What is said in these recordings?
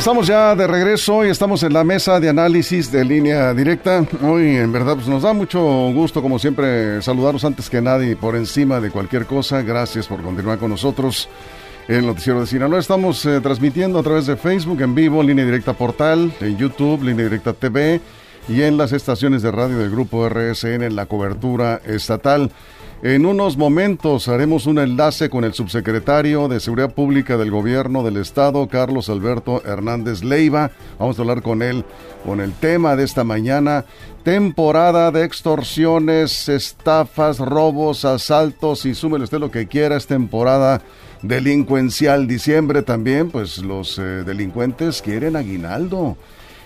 Estamos ya de regreso y estamos en la mesa de análisis de línea directa. Hoy en verdad pues, nos da mucho gusto como siempre saludarlos antes que nadie por encima de cualquier cosa. Gracias por continuar con nosotros. El noticiero de Sinaloa estamos eh, transmitiendo a través de Facebook en vivo, línea directa portal, en YouTube, línea directa TV y en las estaciones de radio del grupo RSN en la cobertura estatal. En unos momentos haremos un enlace con el subsecretario de Seguridad Pública del Gobierno del Estado, Carlos Alberto Hernández Leiva. Vamos a hablar con él con el tema de esta mañana, temporada de extorsiones, estafas, robos, asaltos y súmele usted lo que quiera, es temporada delincuencial. Diciembre también, pues los eh, delincuentes quieren aguinaldo.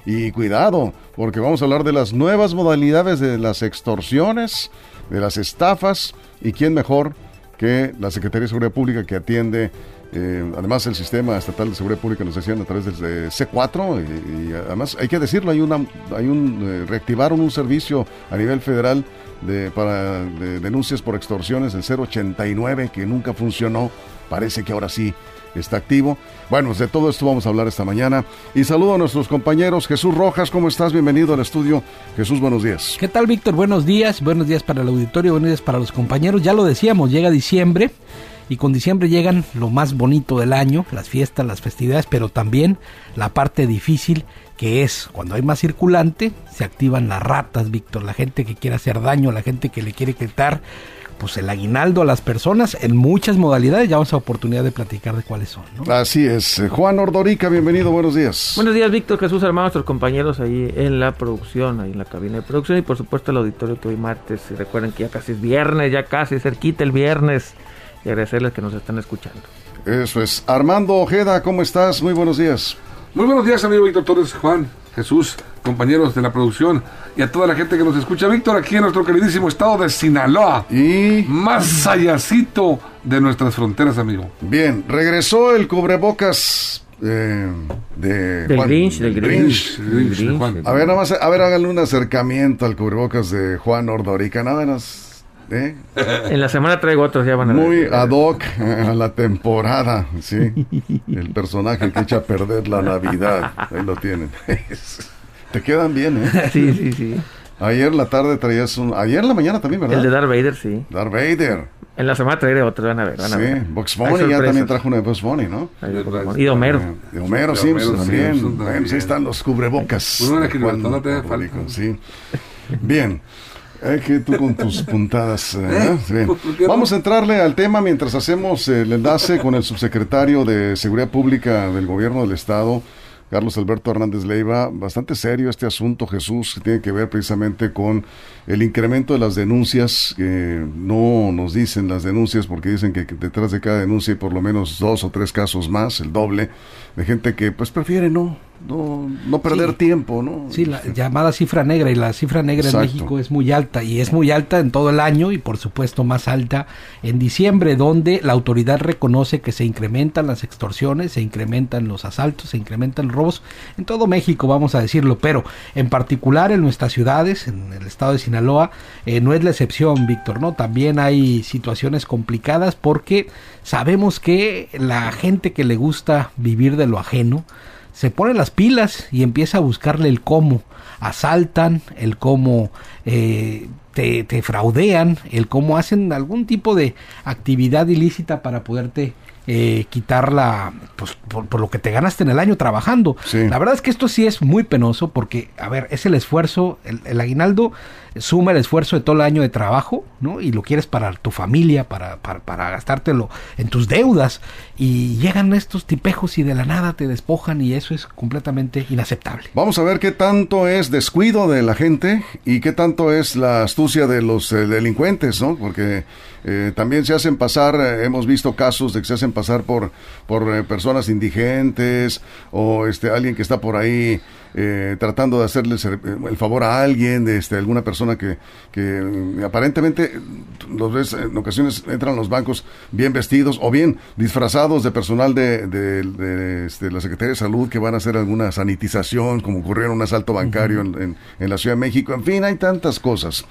Y cuidado, porque vamos a hablar de las nuevas modalidades de las extorsiones de las estafas y quién mejor que la Secretaría de Seguridad Pública que atiende eh, además el sistema estatal de seguridad pública nos decían a través del C4 y, además hay que decirlo hay una hay un eh, reactivaron un servicio a nivel federal de para denuncias por extorsiones el 089 que nunca funcionó. Parece que ahora sí está activo. Bueno, de todo esto vamos a hablar esta mañana. Y saludo a nuestros compañeros. Jesús Rojas, ¿cómo estás? Bienvenido al estudio. Jesús, buenos días. ¿Qué tal, Víctor? Buenos días. Buenos días para el auditorio, buenos días para los compañeros. Ya lo decíamos, llega diciembre. Y con diciembre llegan lo más bonito del año, las fiestas, las festividades, pero también la parte difícil que es cuando hay más circulante, se activan las ratas, Víctor, la gente que quiere hacer daño, la gente que le quiere quitar pues el aguinaldo a las personas en muchas modalidades. Ya vamos a oportunidad de platicar de cuáles son. Así es. Juan Ordorica, bienvenido, buenos días. Buenos días, Víctor Jesús Armado, nuestros compañeros ahí en la producción, ahí en la cabina de producción y por supuesto el auditorio que hoy martes. Y recuerden que ya casi es viernes, ya casi cerquita el viernes. Y agradecerles que nos están escuchando. Eso es. Armando Ojeda, ¿cómo estás? Muy buenos días. Muy buenos días, amigo Víctor Torres, Juan, Jesús, compañeros de la producción y a toda la gente que nos escucha. Víctor, aquí en nuestro queridísimo estado de Sinaloa. Y más allácito de nuestras fronteras, amigo. Bien, regresó el cubrebocas eh, de del Grinch, del Grinch. A ver, nada más, a ver, háganle un acercamiento al cubrebocas de Juan Ordorica, nada más. ¿Eh? En la semana traigo otros, ya van a Muy ad hoc a la temporada, sí. El personaje que echa a perder la Navidad. Ahí lo tienen. Te quedan bien, ¿eh? Sí, sí, sí. Ayer la tarde traías un... Ayer en la mañana también, ¿verdad? El de Darth Vader, sí. Darth Vader. En la semana traeré otro, van a ver, van a sí, ver. Box Bunny ya también trajo uno de Box Bunny, ¿no? Y de Homero. De Homero Simpson también. Bueno, ahí están los cubrebocas. Uno de no te falta. Sí. Bien. Eh, que tú con tus puntadas. ¿eh? Bien. Vamos a entrarle al tema mientras hacemos el enlace con el subsecretario de Seguridad Pública del Gobierno del Estado, Carlos Alberto Hernández Leiva. Bastante serio este asunto, Jesús, que tiene que ver precisamente con el incremento de las denuncias. que no nos dicen las denuncias porque dicen que detrás de cada denuncia hay por lo menos dos o tres casos más, el doble, de gente que pues prefiere no no, no perder Sí. tiempo, ¿no? Sí, la llamada cifra negra y la cifra negra Exacto. en México es muy alta y es muy alta en todo el año y por supuesto más alta en diciembre donde la autoridad reconoce que se incrementan las extorsiones, se incrementan los asaltos, se incrementan los robos en todo México vamos a decirlo, pero en particular en nuestras ciudades, en el estado de Sinaloa, eh, no es la excepción, Víctor, ¿no? También hay situaciones complicadas porque sabemos que la gente que le gusta vivir de lo ajeno, se pone las pilas y empieza a buscarle el cómo. Asaltan, el cómo eh, te, te fraudean, el cómo hacen algún tipo de actividad ilícita para poderte eh, quitar la, pues, por, por lo que te ganaste en el año trabajando. Sí. La verdad es que esto sí es muy penoso porque, a ver, es el esfuerzo, el, el aguinaldo suma el esfuerzo de todo el año de trabajo, ¿no? Y lo quieres para tu familia, para, para, para gastártelo en tus deudas. Y llegan estos tipejos y de la nada te despojan y eso es completamente inaceptable. Vamos a ver qué tanto es descuido de la gente y qué tanto es la astucia de los eh, delincuentes, ¿no? Porque eh, también se hacen pasar, eh, hemos visto casos de que se hacen pasar por, por personas indigentes o este alguien que está por ahí tratando de hacerle el favor a alguien, de este, alguna persona persona que, que mm, aparentemente los ves en ocasiones entran a los bancos bien vestidos o bien disfrazados de personal de, de, este, la Secretaría de Salud que van a hacer alguna sanitización, como ocurrió en un asalto bancario en, en, la Ciudad de México. En fin, hay tantas cosas.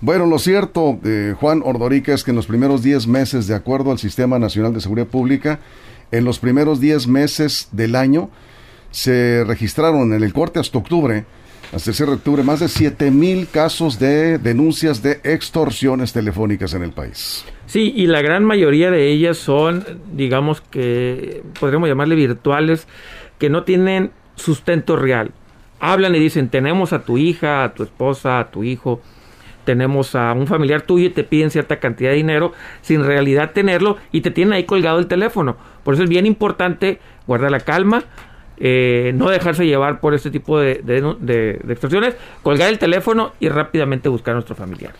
Bueno, lo cierto, eh, Juan Ordorica, es que en los primeros 10 meses, de acuerdo al Sistema Nacional de Seguridad Pública, en los primeros 10 meses del año se registraron en el corte hasta octubre hasta el octubre, más de 7 mil casos de denuncias de extorsiones telefónicas en el país. Sí, y la gran mayoría de ellas son, digamos que, podríamos llamarle virtuales, que no tienen sustento real. Hablan y dicen, tenemos a tu hija, a tu esposa, a tu hijo, tenemos a un familiar tuyo y te piden cierta cantidad de dinero sin realidad tenerlo y te tienen ahí colgado el teléfono. Por eso es bien importante guardar la calma, eh, no dejarse llevar por este tipo de, de, extorsiones, colgar el teléfono y rápidamente buscar a nuestro familiar.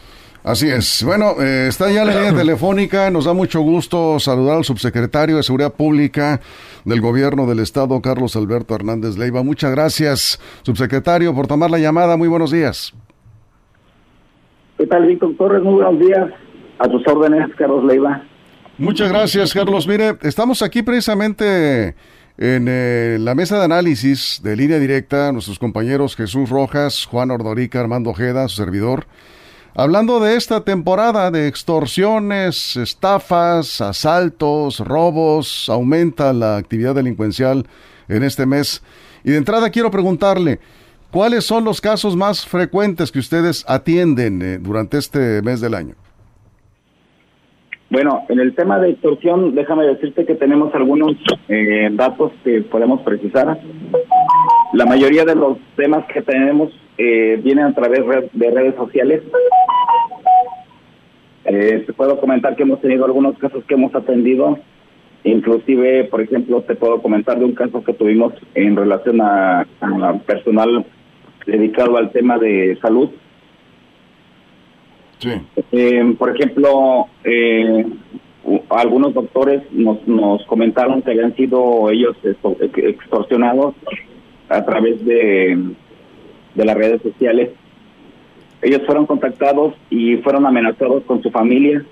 Así es. Bueno, eh, está ya la línea telefónica. Nos da mucho gusto saludar al subsecretario de Seguridad Pública del Gobierno del Estado, Carlos Alberto Hernández Leiva. Muchas gracias, subsecretario, por tomar la llamada. Muy buenos días. ¿Qué tal, Víctor Torres? Muy buenos días. A tus órdenes, Carlos Leiva. Muchas gracias, Carlos. Mire, estamos aquí precisamente en eh, la mesa de análisis de línea directa, nuestros compañeros Jesús Rojas, Juan Ordorica, Armando Ojeda, su servidor, hablando de esta temporada de extorsiones, estafas, asaltos, robos, aumenta la actividad delincuencial en este mes. Y de entrada quiero preguntarle, ¿cuáles son los casos más frecuentes que ustedes atienden eh, durante este mes del año? Bueno, en el tema de extorsión, déjame decirte que tenemos algunos eh, datos que podemos precisar. La mayoría de los temas que tenemos eh, vienen a través de redes sociales. Eh, te puedo comentar que hemos tenido algunos casos que hemos atendido. Inclusive, por ejemplo, te puedo comentar de un caso que tuvimos en relación a personal dedicado al tema de salud eh, por ejemplo, eh, algunos doctores nos, nos comentaron que habían sido ellos extorsionados a través de, de las redes sociales. Ellos fueron contactados y fueron amenazados con su familia.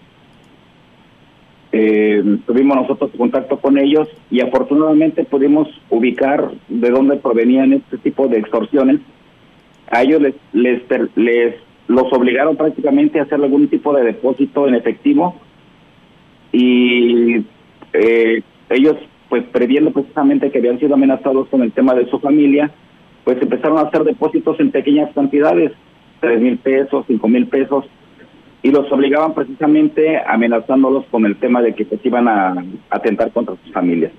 Eh, tuvimos nosotros contacto con ellos y afortunadamente pudimos ubicar de dónde provenían este tipo de extorsiones. A ellos les, les, les los obligaron prácticamente a hacer algún tipo de depósito en efectivo y eh, ellos pues previendo precisamente que habían sido amenazados con el tema de su familia pues empezaron a hacer depósitos en pequeñas cantidades tres mil pesos cinco mil pesos y los obligaban precisamente amenazándolos con el tema de que se iban a atentar contra sus familias.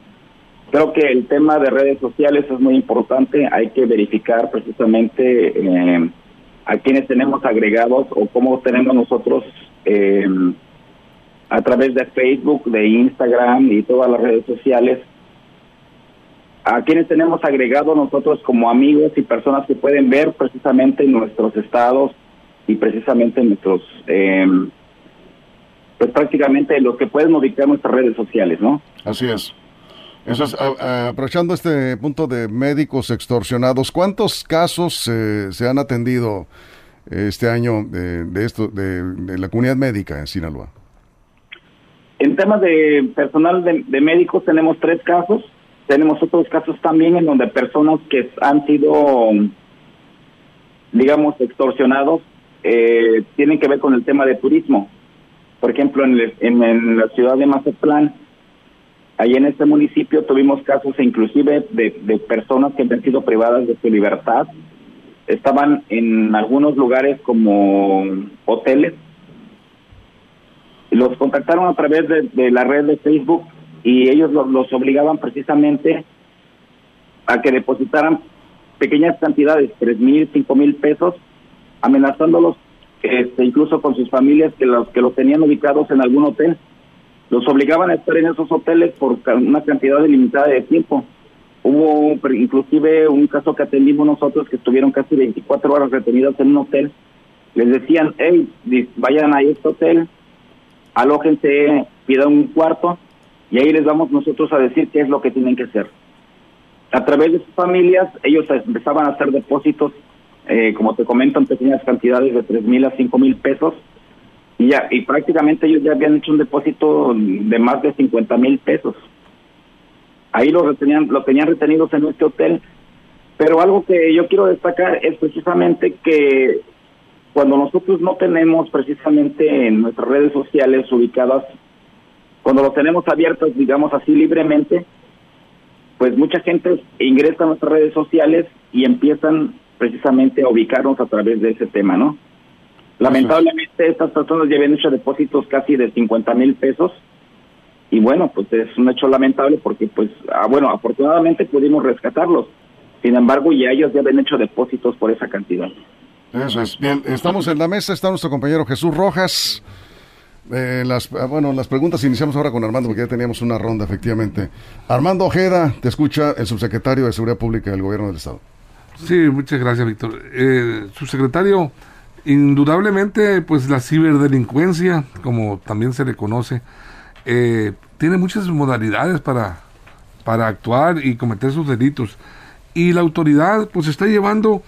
Creo que el tema de redes sociales es muy importante hay que verificar precisamente eh, a quienes tenemos agregados o cómo tenemos nosotros eh, a través de Facebook, de Instagram y todas las redes sociales, a quienes tenemos agregados nosotros como amigos y personas que pueden ver precisamente nuestros estados y precisamente nuestros, eh, pues prácticamente los que pueden ubicar nuestras redes sociales, ¿no? Así es. Eso es, aprovechando este punto de médicos extorsionados, ¿cuántos casos eh, se han atendido este año de, esto de, la comunidad médica en Sinaloa? En temas de personal de, médicos tenemos tres casos. Tenemos otros casos también en donde personas que han sido, digamos, extorsionados eh, tienen que ver con el tema de turismo. Por ejemplo, en, en la ciudad de Mazatlán, Ahí en este municipio tuvimos casos inclusive de, personas que han sido privadas de su libertad. Estaban en algunos lugares como hoteles. Los contactaron a través de, la red de Facebook y ellos los, obligaban precisamente a que depositaran pequeñas cantidades, tres mil, cinco mil pesos, amenazándolos este, incluso con sus familias que los que los tenían ubicados en algún hotel los obligaban a estar en esos hoteles por una cantidad delimitada de tiempo. Hubo inclusive un caso que atendimos nosotros que estuvieron casi 24 horas retenidos en un hotel. Les decían, hey, vayan a este hotel, alójense, pidan un cuarto y ahí les vamos nosotros a decir qué es lo que tienen que hacer. A través de sus familias, ellos empezaban a hacer depósitos eh, como te comento, en pequeñas cantidades de tres mil a cinco mil pesos. Y, ya, y prácticamente ellos ya habían hecho un depósito de más de 50 mil pesos. Ahí lo, retenían, lo tenían retenidos en este hotel. Pero algo que yo quiero destacar es precisamente que cuando nosotros no tenemos precisamente en nuestras redes sociales ubicadas, cuando lo tenemos abiertas, digamos así, libremente, pues mucha gente ingresa a nuestras redes sociales y empiezan precisamente a ubicarnos a través de ese tema, ¿no? Lamentablemente estas personas ya habían hecho depósitos casi de 50 mil pesos y bueno, pues es un hecho lamentable porque pues, ah, bueno, afortunadamente pudimos rescatarlos. Sin embargo, ya ellos ya habían hecho depósitos por esa cantidad. Eso es. Bien, estamos en la mesa, está nuestro compañero Jesús Rojas. Eh, las, ah, bueno, las preguntas iniciamos ahora con Armando, porque ya teníamos una ronda, efectivamente. Armando Ojeda, te escucha el subsecretario de Seguridad Pública del Gobierno del Estado. Sí, muchas gracias, Víctor. Eh, subsecretario, indudablemente, pues la ciberdelincuencia, como también se le conoce, eh, tiene muchas modalidades para, para actuar y cometer sus delitos. Y la autoridad, pues está llevando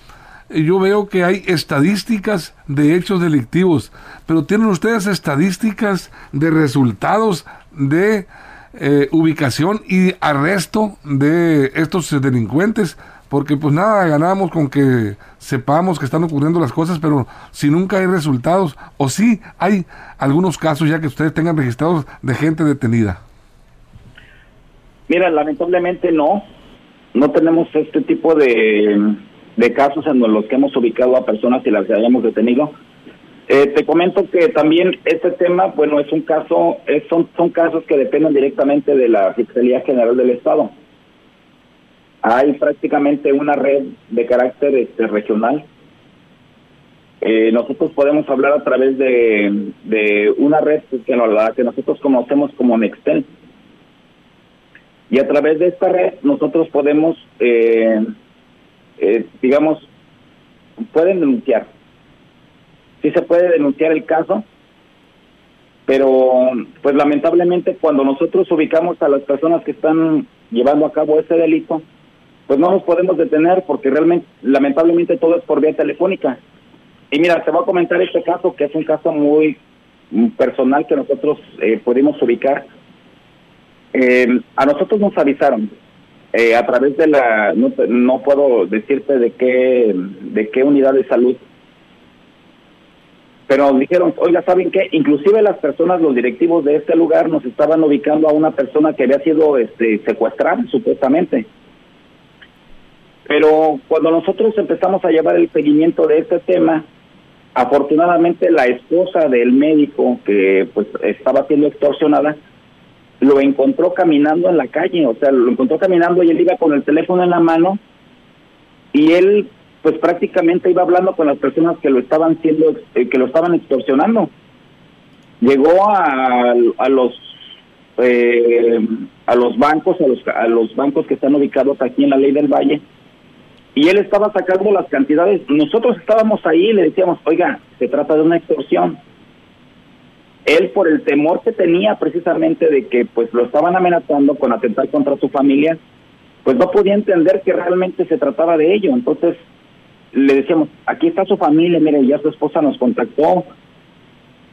yo veo que hay estadísticas de hechos delictivos, pero ¿tienen ustedes estadísticas de resultados de eh, ubicación y arresto de estos delincuentes? Porque pues nada ganamos con que sepamos que están ocurriendo las cosas, pero si nunca hay resultados, o sí hay algunos casos ya que ustedes tengan registrados de gente detenida. Mira, lamentablemente no, no tenemos este tipo de de casos en los que hemos ubicado a personas y las hayamos detenido. Eh, te comento que también este tema, bueno, es un caso, son, son casos que dependen directamente de la Fiscalía General del Estado. Hay prácticamente una red de carácter este, regional. Eh, nosotros podemos hablar a través de, de una red que, que nosotros conocemos como Nextel. Y a través de esta red nosotros podemos eh, eh, digamos, pueden denunciar. Sí se puede denunciar el caso, pero pues lamentablemente cuando nosotros ubicamos a las personas que están llevando a cabo ese delito, pues no nos podemos detener porque realmente, lamentablemente todo es por vía telefónica. Y mira, te voy a comentar este caso que es un caso muy personal que nosotros eh, pudimos ubicar. Eh, a nosotros nos avisaron eh, a través de la no, puedo decirte de qué de qué unidad de salud pero dijeron oiga saben qué inclusive las personas los directivos de este lugar nos estaban ubicando a una persona que había sido este secuestrada supuestamente pero cuando nosotros empezamos a llevar el seguimiento de este tema afortunadamente la esposa del médico que pues estaba siendo extorsionada lo encontró caminando en la calle, o sea, lo encontró caminando y él iba con el teléfono en la mano y él pues prácticamente iba hablando con las personas que lo estaban siendo eh, que lo estaban extorsionando. Llegó a, a los eh, a los bancos, a los a los bancos que están ubicados aquí en la Ley del Valle y él estaba sacando las cantidades. Nosotros estábamos ahí y le decíamos, "Oiga, se trata de una extorsión." él por el temor que tenía precisamente de que pues lo estaban amenazando con atentar contra su familia, pues no podía entender que realmente se trataba de ello. Entonces le decíamos, aquí está su familia, mire, ya su esposa nos contactó.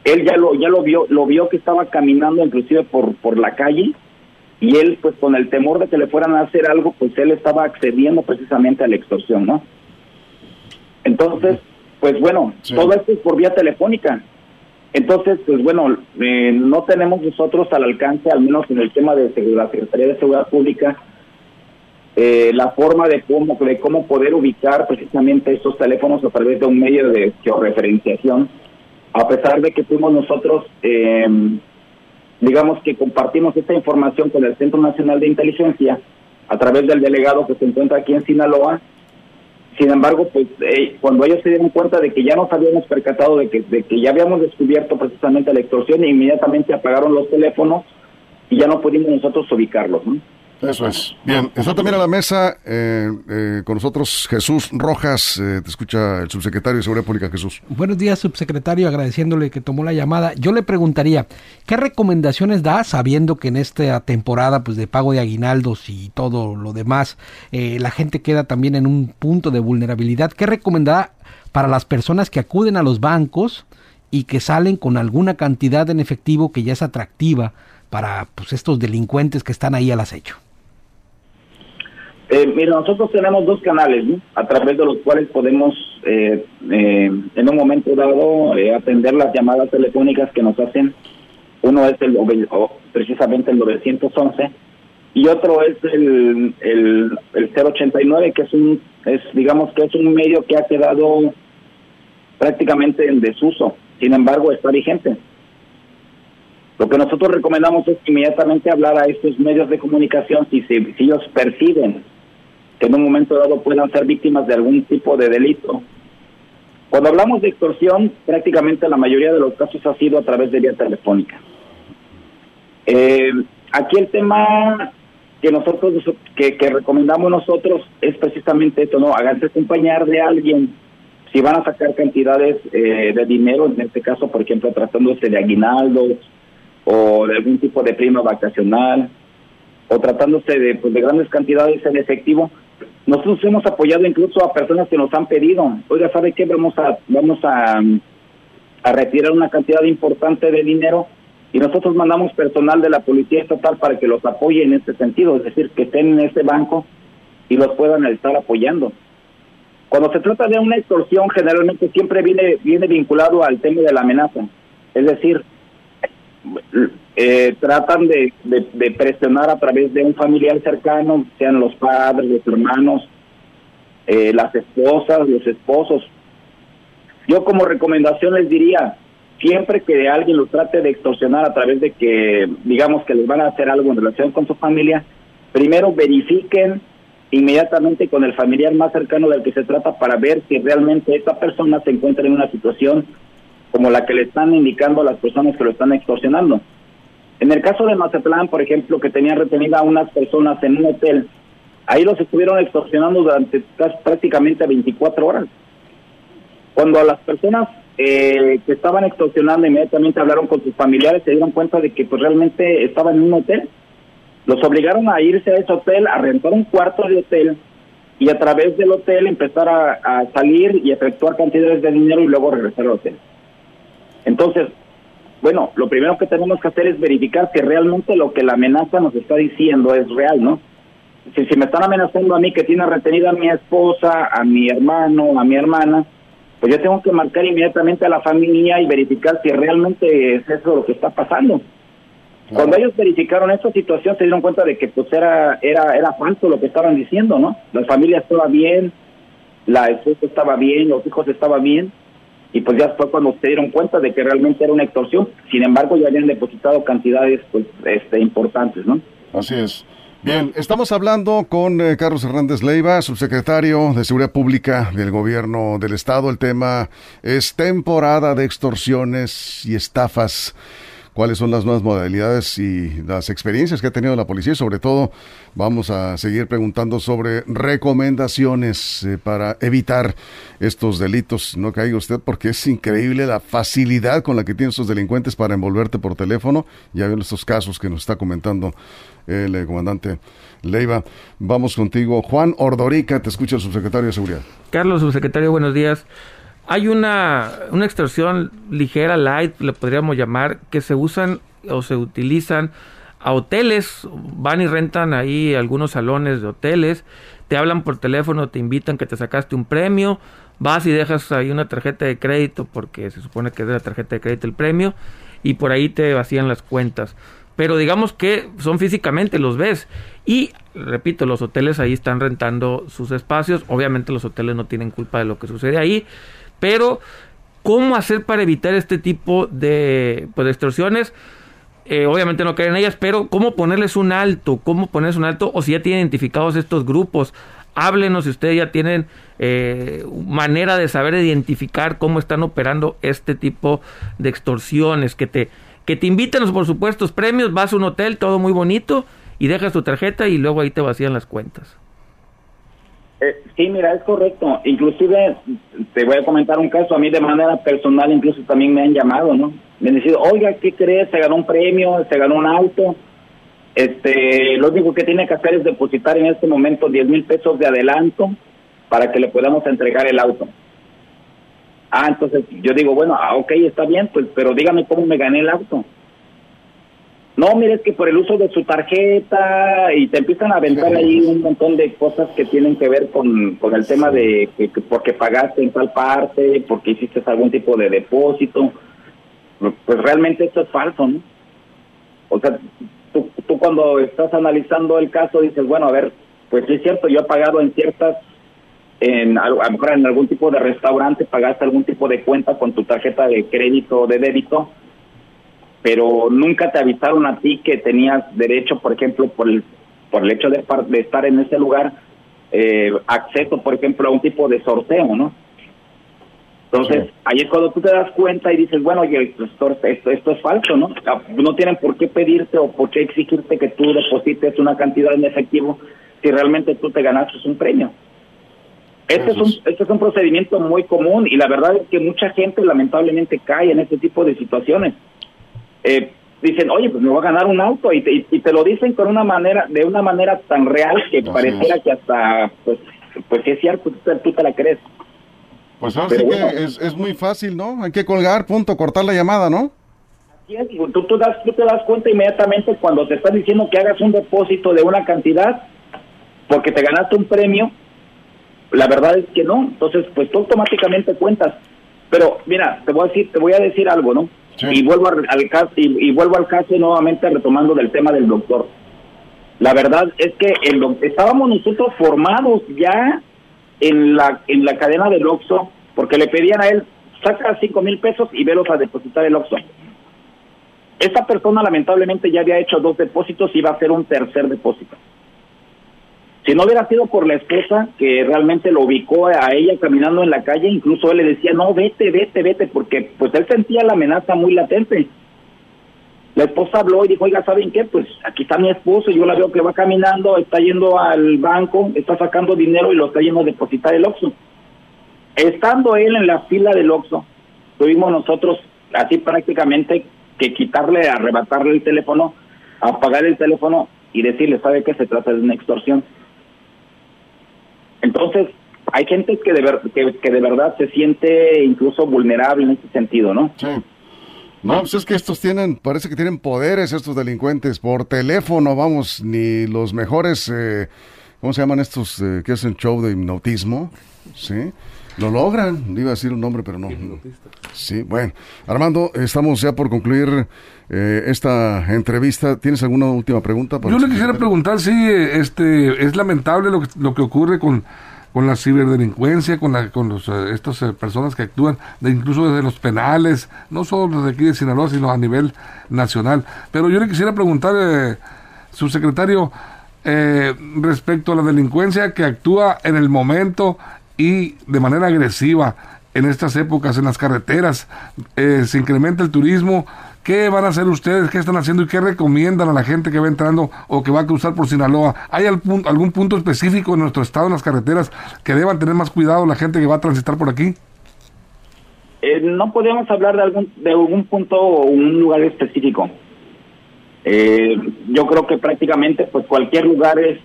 Él ya lo ya lo vio, lo vio que estaba caminando inclusive por por la calle y él pues con el temor de que le fueran a hacer algo, pues él estaba accediendo precisamente a la extorsión, ¿no? Entonces, pues bueno, todo esto es por vía telefónica. Entonces, pues bueno, eh, no tenemos nosotros al alcance, al menos en el tema de seguridad, Secretaría de Seguridad Pública, eh, la forma de cómo, de cómo poder ubicar precisamente estos teléfonos a través de un medio de georreferenciación, a pesar de que fuimos nosotros, eh, digamos que compartimos esta información con el Centro Nacional de Inteligencia a través del delegado que se encuentra aquí en Sinaloa, sin embargo, pues eh, cuando ellos se dieron cuenta de que ya nos habíamos percatado de que, de que ya habíamos descubierto precisamente la extorsión, inmediatamente apagaron los teléfonos y ya no pudimos nosotros ubicarlos. Eso es. Bien, está también a la mesa eh, eh, con nosotros Jesús Rojas. Eh, te escucha el subsecretario de Seguridad Pública, Jesús. Buenos días, subsecretario, agradeciéndole que tomó la llamada. Yo le preguntaría, ¿qué recomendaciones da, sabiendo que en esta temporada pues, de pago de aguinaldos y todo lo demás, la gente queda también en un punto de vulnerabilidad? ¿Qué recomendará para las personas que acuden a los bancos y que salen con alguna cantidad en efectivo que ya es atractiva para pues, estos delincuentes que están ahí al acecho? Eh, mira, nosotros tenemos dos canales a través de los cuales podemos eh, eh, en un momento dado atender las llamadas telefónicas que nos hacen. Uno es el precisamente el 911 y otro es el, el, el 089 que es un es digamos que es un medio que ha quedado prácticamente en desuso. Sin embargo, está vigente. Lo que nosotros recomendamos es inmediatamente hablar a estos medios de comunicación si, si ellos perciben que en un momento dado puedan ser víctimas de algún tipo de delito. Cuando hablamos de extorsión, prácticamente la mayoría de los casos ha sido a través de vía telefónica. Eh, aquí el tema que nosotros que, recomendamos nosotros es precisamente esto, no, háganse acompañar de alguien si van a sacar cantidades eh, de dinero, en este caso, por ejemplo, tratándose de aguinaldos o de algún tipo de prima vacacional o tratándose de, pues, de grandes cantidades en efectivo, nosotros hemos apoyado incluso a personas que nos han pedido, oiga, ¿sabe qué? Vamos a, vamos a, retirar una cantidad importante de dinero y nosotros mandamos personal de la Policía Estatal para que los apoye en este sentido, es decir, que estén en ese banco y los puedan estar apoyando. Cuando se trata de una extorsión, generalmente siempre viene, viene vinculado al tema de la amenaza. Es decir, eh, tratan de, presionar a través de un familiar cercano, sean los padres, los hermanos, eh, las esposas, los esposos. Yo como recomendación les diría, siempre que alguien los trate de extorsionar a través de que, digamos que les van a hacer algo en relación con su familia, primero verifiquen inmediatamente con el familiar más cercano del que se trata para ver si realmente esta persona se encuentra en una situación como la que le están indicando a las personas que lo están extorsionando. En el caso de Mazatlán, por ejemplo, que tenían retenida a unas personas en un hotel, ahí los estuvieron extorsionando durante prácticamente 24 horas. Cuando a las personas eh, que estaban extorsionando inmediatamente hablaron con sus familiares, se dieron cuenta de que pues realmente estaban en un hotel. Los obligaron a irse a ese hotel, a rentar un cuarto de hotel y a través del hotel empezar a, a salir y efectuar cantidades de dinero y luego regresar al hotel. Entonces, bueno, lo primero que tenemos que hacer es verificar que realmente lo que la amenaza nos está diciendo es real, ¿no? Si, si me están amenazando a mí que tiene retenida a mi esposa, a mi hermano, a mi hermana, pues yo tengo que marcar inmediatamente a la familia y verificar si realmente es eso lo que está pasando. Cuando ellos verificaron esta situación se dieron cuenta de que pues era era era falso lo que estaban diciendo, ¿no? La familia estaba bien, la esposa estaba bien, los hijos estaban bien, y pues ya fue cuando se dieron cuenta de que realmente era una extorsión. Sin embargo, ya habían depositado cantidades pues este, importantes, ¿no? Así es. Bien, estamos hablando con eh, Carlos Hernández Leiva, subsecretario de Seguridad Pública del Gobierno del Estado. El tema es temporada de extorsiones y estafas cuáles son las nuevas modalidades y las experiencias que ha tenido la policía y sobre todo vamos a seguir preguntando sobre recomendaciones eh, para evitar estos delitos. No caiga usted porque es increíble la facilidad con la que tienen estos delincuentes para envolverte por teléfono. Ya ven estos casos que nos está comentando el eh, comandante Leiva. Vamos contigo. Juan Ordorica, te escucha el subsecretario de Seguridad. Carlos, subsecretario, buenos días. Hay una, una extorsión ligera, light, le podríamos llamar, que se usan o se utilizan a hoteles, van y rentan ahí algunos salones de hoteles, te hablan por teléfono, te invitan que te sacaste un premio, vas y dejas ahí una tarjeta de crédito porque se supone que es de la tarjeta de crédito el premio y por ahí te vacían las cuentas. Pero digamos que son físicamente, los ves. Y, repito, los hoteles ahí están rentando sus espacios. Obviamente los hoteles no tienen culpa de lo que sucede ahí. Pero, ¿cómo hacer para evitar este tipo de, pues, extorsiones? Eh, obviamente no caer en ellas, pero ¿cómo ponerles un alto? ¿Cómo ponerles un alto? O si ya tienen identificados estos grupos, háblenos si ustedes ya tienen eh, manera de saber identificar cómo están operando este tipo de extorsiones, que te, que te inviten, por supuesto, premios, vas a un hotel, todo muy bonito, y dejas tu tarjeta y luego ahí te vacían las cuentas. Eh, sí, mira, es correcto. Inclusive, te voy a comentar un caso, a mí de manera personal incluso también me han llamado, ¿no? Me han dicho, oiga, ¿qué crees? Se ganó un premio, se ganó un auto. Este, lo único que tiene que hacer es depositar en este momento 10 mil pesos de adelanto para que le podamos entregar el auto. Ah, entonces yo digo, bueno, ah, ok, está bien, pues, pero dígame cómo me gané el auto. No, mire, es que por el uso de su tarjeta y te empiezan a aventar ahí un montón de cosas que tienen que ver con, con el tema de que, porque pagaste en tal parte, porque hiciste algún tipo de depósito. Pues realmente esto es falso, ¿no? O sea, tú, tú cuando estás analizando el caso dices, bueno, a ver, pues sí es cierto, yo he pagado en ciertas, en, a lo mejor en algún tipo de restaurante pagaste algún tipo de cuenta con tu tarjeta de crédito o de débito, pero nunca te avisaron a ti que tenías derecho, por ejemplo, por el, por el hecho de, de estar en ese lugar, eh, acceso, por ejemplo, a un tipo de sorteo, ¿no? Entonces, ahí es cuando tú te das cuenta y dices, bueno, oye, esto, esto, esto es falso, ¿no? No tienen por qué pedirte o por qué exigirte que tú deposites una cantidad en efectivo si realmente tú te ganaste un premio. Este es un, este es un procedimiento muy común y la verdad es que mucha gente lamentablemente cae en este tipo de situaciones eh, dicen, oye, pues me voy a ganar un auto y te, y, te lo dicen con una manera, de una manera tan real que pareciera que hasta, pues, pues es cierto, tú, te la crees. Pues ahora sí que es, es, muy fácil, ¿no? Hay que colgar, punto, cortar la llamada, ¿no? Así es, tú, tú, das, tú te das cuenta inmediatamente cuando te están diciendo que hagas un depósito de una cantidad porque te ganaste un premio, la verdad es que no, entonces pues tú automáticamente cuentas. Pero mira, te voy a decir, te voy a decir algo, ¿no? Y vuelvo al, caso y, vuelvo al caso nuevamente retomando del tema del doctor. La verdad es que el, estábamos nosotros formados ya en la en la cadena del Oxxo porque le pedían a él saca cinco mil pesos y velos a depositar el Oxxo. Esta persona lamentablemente ya había hecho dos depósitos y iba a hacer un tercer depósito. Si no hubiera sido por la esposa que realmente lo ubicó a ella caminando en la calle, incluso él le decía, no, vete, vete, vete, porque pues él sentía la amenaza muy latente. La esposa habló y dijo, oiga, ¿saben qué? Pues aquí está mi esposo, yo la veo que va caminando, está yendo al banco, está sacando dinero y lo está yendo a depositar el Oxxo. Estando él en la fila del Oxxo, tuvimos nosotros así prácticamente que quitarle, arrebatarle el teléfono, apagar el teléfono y decirle, ¿sabe qué? Se trata de una extorsión. Entonces, hay gente que de, ver, que, de verdad se siente incluso vulnerable en ese sentido, ¿no? Sí. No, pues es que estos tienen, parece que tienen poderes estos delincuentes por teléfono, vamos, ni los mejores, eh, ¿cómo se llaman estos eh, que hacen show de hipnotismo? Sí, lo logran, iba a decir un nombre, pero no. Sí, bueno, Armando, estamos ya por concluir eh, esta entrevista. ¿Tienes alguna última pregunta? Yo le quisiera preguntar, sí, este, es lamentable lo que, lo que ocurre con, con la ciberdelincuencia, con, la, con los, eh, estas eh, personas que actúan, de, incluso desde los penales, no solo de aquí de Sinaloa, sino a nivel nacional. Pero yo le quisiera preguntar, subsecretario, respecto a la delincuencia que actúa en el momento y de manera agresiva en estas épocas en las carreteras, se incrementa el turismo, ¿Qué van a hacer ustedes? ¿Qué están haciendo y qué recomiendan a la gente que va entrando o que va a cruzar por Sinaloa? ¿Hay algún, algún punto específico en nuestro estado, en las carreteras, que deban tener más cuidado la gente que va a transitar por aquí? Eh, no podemos hablar de algún, de algún punto o un lugar específico. Eh, yo creo que prácticamente pues cualquier lugar es,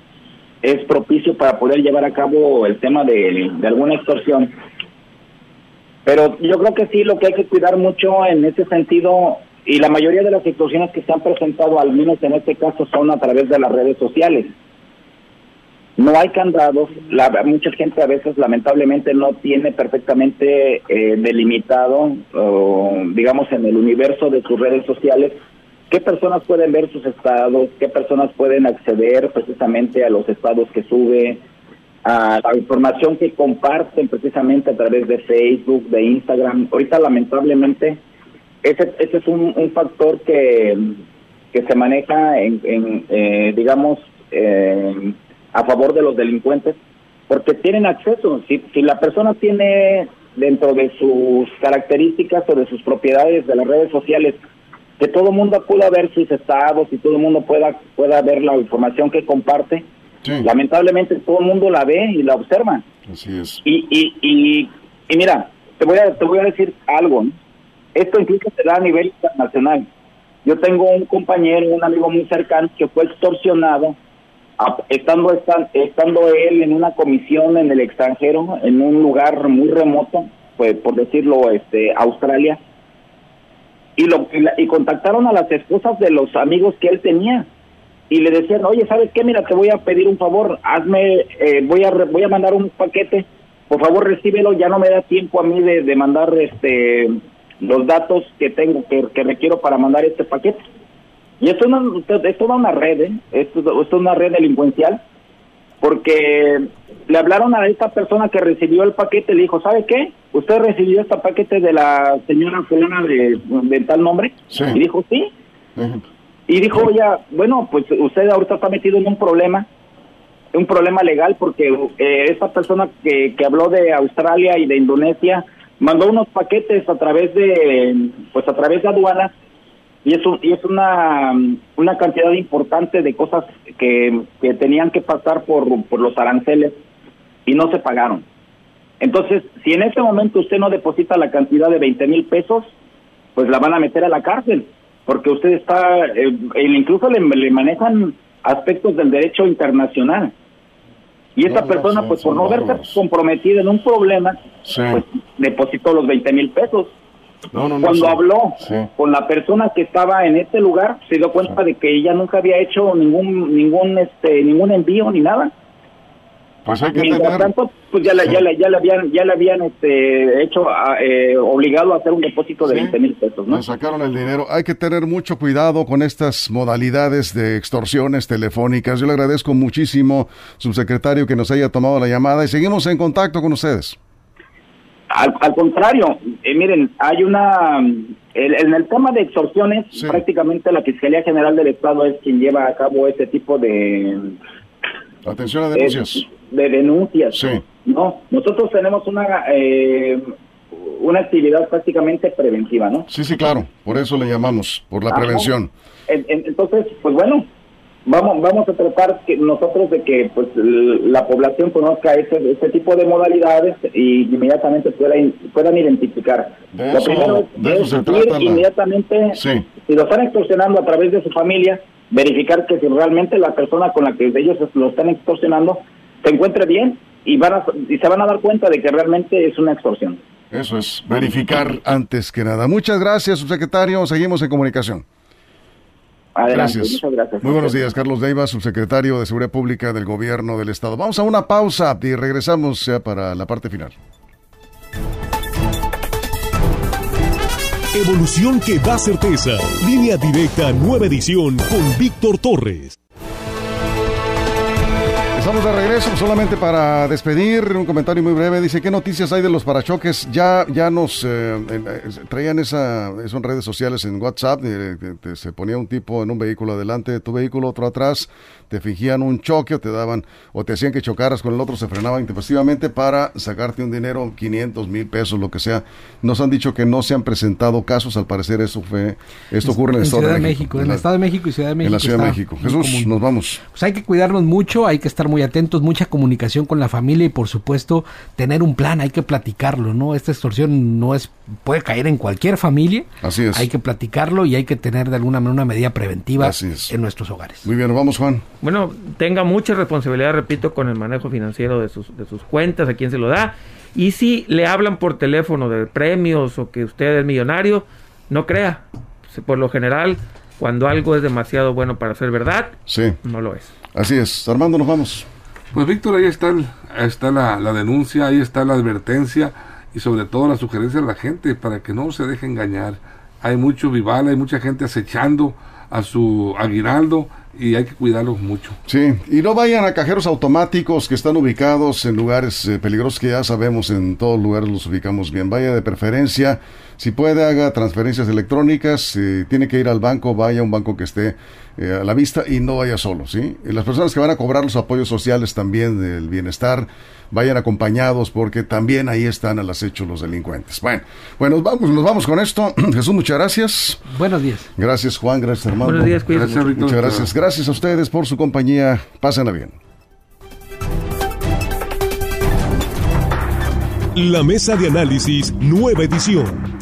es propicio para poder llevar a cabo el tema de, de alguna extorsión. Pero yo creo que sí, lo que hay que cuidar mucho en ese sentido y la mayoría de las situaciones que se han presentado, al menos en este caso, son a través de las redes sociales. No hay candados, la, mucha gente a veces lamentablemente no tiene perfectamente eh, delimitado, digamos, en el universo de sus redes sociales, qué personas pueden ver sus estados, qué personas pueden acceder precisamente a los estados que sube, a la información que comparten precisamente a través de Facebook, de Instagram. Ahorita lamentablemente ese, ese es un, un factor que, que se maneja, en, en eh, digamos, eh, a favor de los delincuentes, porque tienen acceso. Si, si la persona tiene dentro de sus características o de sus propiedades de las redes sociales que todo el mundo acuda a ver sus estados y todo el mundo pueda, pueda ver la información que comparte. Lamentablemente todo el mundo la ve y la observa. Así es. Y, y, y, y mira, te voy a, te voy a decir algo. Esto incluso se da a nivel internacional. Yo tengo un compañero, un amigo muy cercano que fue extorsionado estando, estando él en una comisión en el extranjero, en un lugar muy remoto, pues por decirlo, este, Australia, y, lo, y, contactaron a las esposas de los amigos que él tenía y le decían, oye, ¿sabes qué? Mira, te voy a pedir un favor, hazme, eh, voy a voy a mandar un paquete, por favor recíbelo, ya no me da tiempo a mí de, de mandar este los datos que tengo, que, que requiero para mandar este paquete. Y esto, es toda una red, ¿eh? esto, es una red delincuencial, porque le hablaron a esta persona que recibió el paquete, le dijo, ¿sabe qué? ¿Usted recibió este paquete de la señora fulana de, tal nombre? Y dijo, sí. Y dijo, ya, bueno, pues usted ahorita está metido en un problema, un problema legal, porque eh, esta persona que, que habló de Australia y de Indonesia mandó unos paquetes a través de, pues a través de aduanas y es, y es una, una cantidad importante de cosas que, que tenían que pasar por, por los aranceles y no se pagaron. Entonces, si en este momento usted no deposita la cantidad de 20 mil pesos, pues la van a meter a la cárcel, porque usted está, eh, incluso le, le, manejan aspectos del derecho internacional. Y esta persona, pues por no verse comprometida en un problema, pues depositó los 20 mil pesos. Cuando habló con la persona que estaba en este lugar, se dio cuenta de que ella nunca había hecho ningún ningún este ningún envío ni nada. Pues hay que Mientras tanto, pues ya, le, ya, le, ya le habían, ya le habían este, hecho, ah, eh, obligado a hacer un depósito de 20 mil pesos, ¿no? Le sacaron el dinero. Hay que tener mucho cuidado con estas modalidades de extorsiones telefónicas. Yo le agradezco muchísimo, subsecretario, que nos haya tomado la llamada y seguimos en contacto con ustedes. Al, contrario, eh, miren, hay una... en el tema de extorsiones, prácticamente la Fiscalía General del Estado es quien lleva a cabo este tipo de... Atención a denuncias. De, denuncias. Sí. No, nosotros tenemos una... Eh, una actividad prácticamente preventiva, ¿no? Sí, sí, claro, por eso le llamamos, por la prevención. Entonces, pues bueno, vamos vamos a tratar que nosotros de que pues la población conozca ese, ese tipo de modalidades y inmediatamente puedan, puedan identificar. lo primero es ir inmediatamente, si lo están extorsionando a través de su familia, verificar que si realmente la persona con la que ellos lo están extorsionando se encuentre bien y, van a, y se van a dar cuenta de que realmente es una extorsión. Eso es, verificar antes que nada. Muchas gracias, subsecretario. Seguimos en comunicación gracias. Muy buenos días, Carlos Deiva, subsecretario de Seguridad Pública del Gobierno del Estado. Vamos a una pausa y regresamos ya para la parte final. Evolución que da certeza. Línea directa, nueva edición con Víctor Torres. Estamos de regreso solamente para despedir un comentario muy breve. Dice, ¿qué noticias hay de los parachoques? Ya, ya nos eh, eh, traían esa, eso en redes sociales, en WhatsApp. se ponía un tipo en un vehículo adelante de tu vehículo, otro atrás te fingían un choque o te daban o te hacían que chocaras con el otro, se frenaban intempestivamente para sacarte un dinero, 500 mil pesos, lo que sea. Nos han dicho que no se han presentado casos, al parecer eso fue, esto ocurre en el Estado de México. En el Estado de México y Ciudad de México. En la Ciudad de México. Jesús, nos vamos. Pues hay que cuidarnos mucho, hay que estar muy atentos, mucha comunicación con la familia y por supuesto tener un plan, hay que platicarlo, ¿no? Esta extorsión no es, puede caer en cualquier familia. Así es. Hay que platicarlo y hay que tener de alguna manera una medida preventiva en nuestros hogares. Muy bien, vamos Juan bueno, tenga mucha responsabilidad, repito, con el manejo financiero de sus, de sus cuentas, a quién se lo da. Y si le hablan por teléfono de premios o que usted es millonario, no crea. Por lo general, cuando algo es demasiado bueno para ser verdad, sí. no lo es. Así es. Armando, nos vamos. Pues Víctor, ahí está, está la, la denuncia, ahí está la advertencia y sobre todo la sugerencia a la gente para que no se deje engañar. Hay mucho vival, hay mucha gente acechando a su aguinaldo y hay que cuidarlos mucho. Sí, y no vayan a cajeros automáticos que están ubicados en lugares eh, peligrosos que ya sabemos en todos lugares los ubicamos bien. Vaya de preferencia, si puede haga transferencias electrónicas, si tiene que ir al banco, vaya a un banco que esté eh, a la vista y no vaya solo, ¿sí? Y las personas que van a cobrar los apoyos sociales también del bienestar, vayan acompañados porque también ahí están al acecho los delincuentes. Bueno, bueno, nos vamos, nos vamos con esto. Jesús, muchas gracias. Buenos días. Gracias, Juan, gracias, hermano. Buenos días, cuídense Gracias. Muchas gracias. Gracias a ustedes por su compañía. Pásenla bien. La mesa de análisis, nueva edición.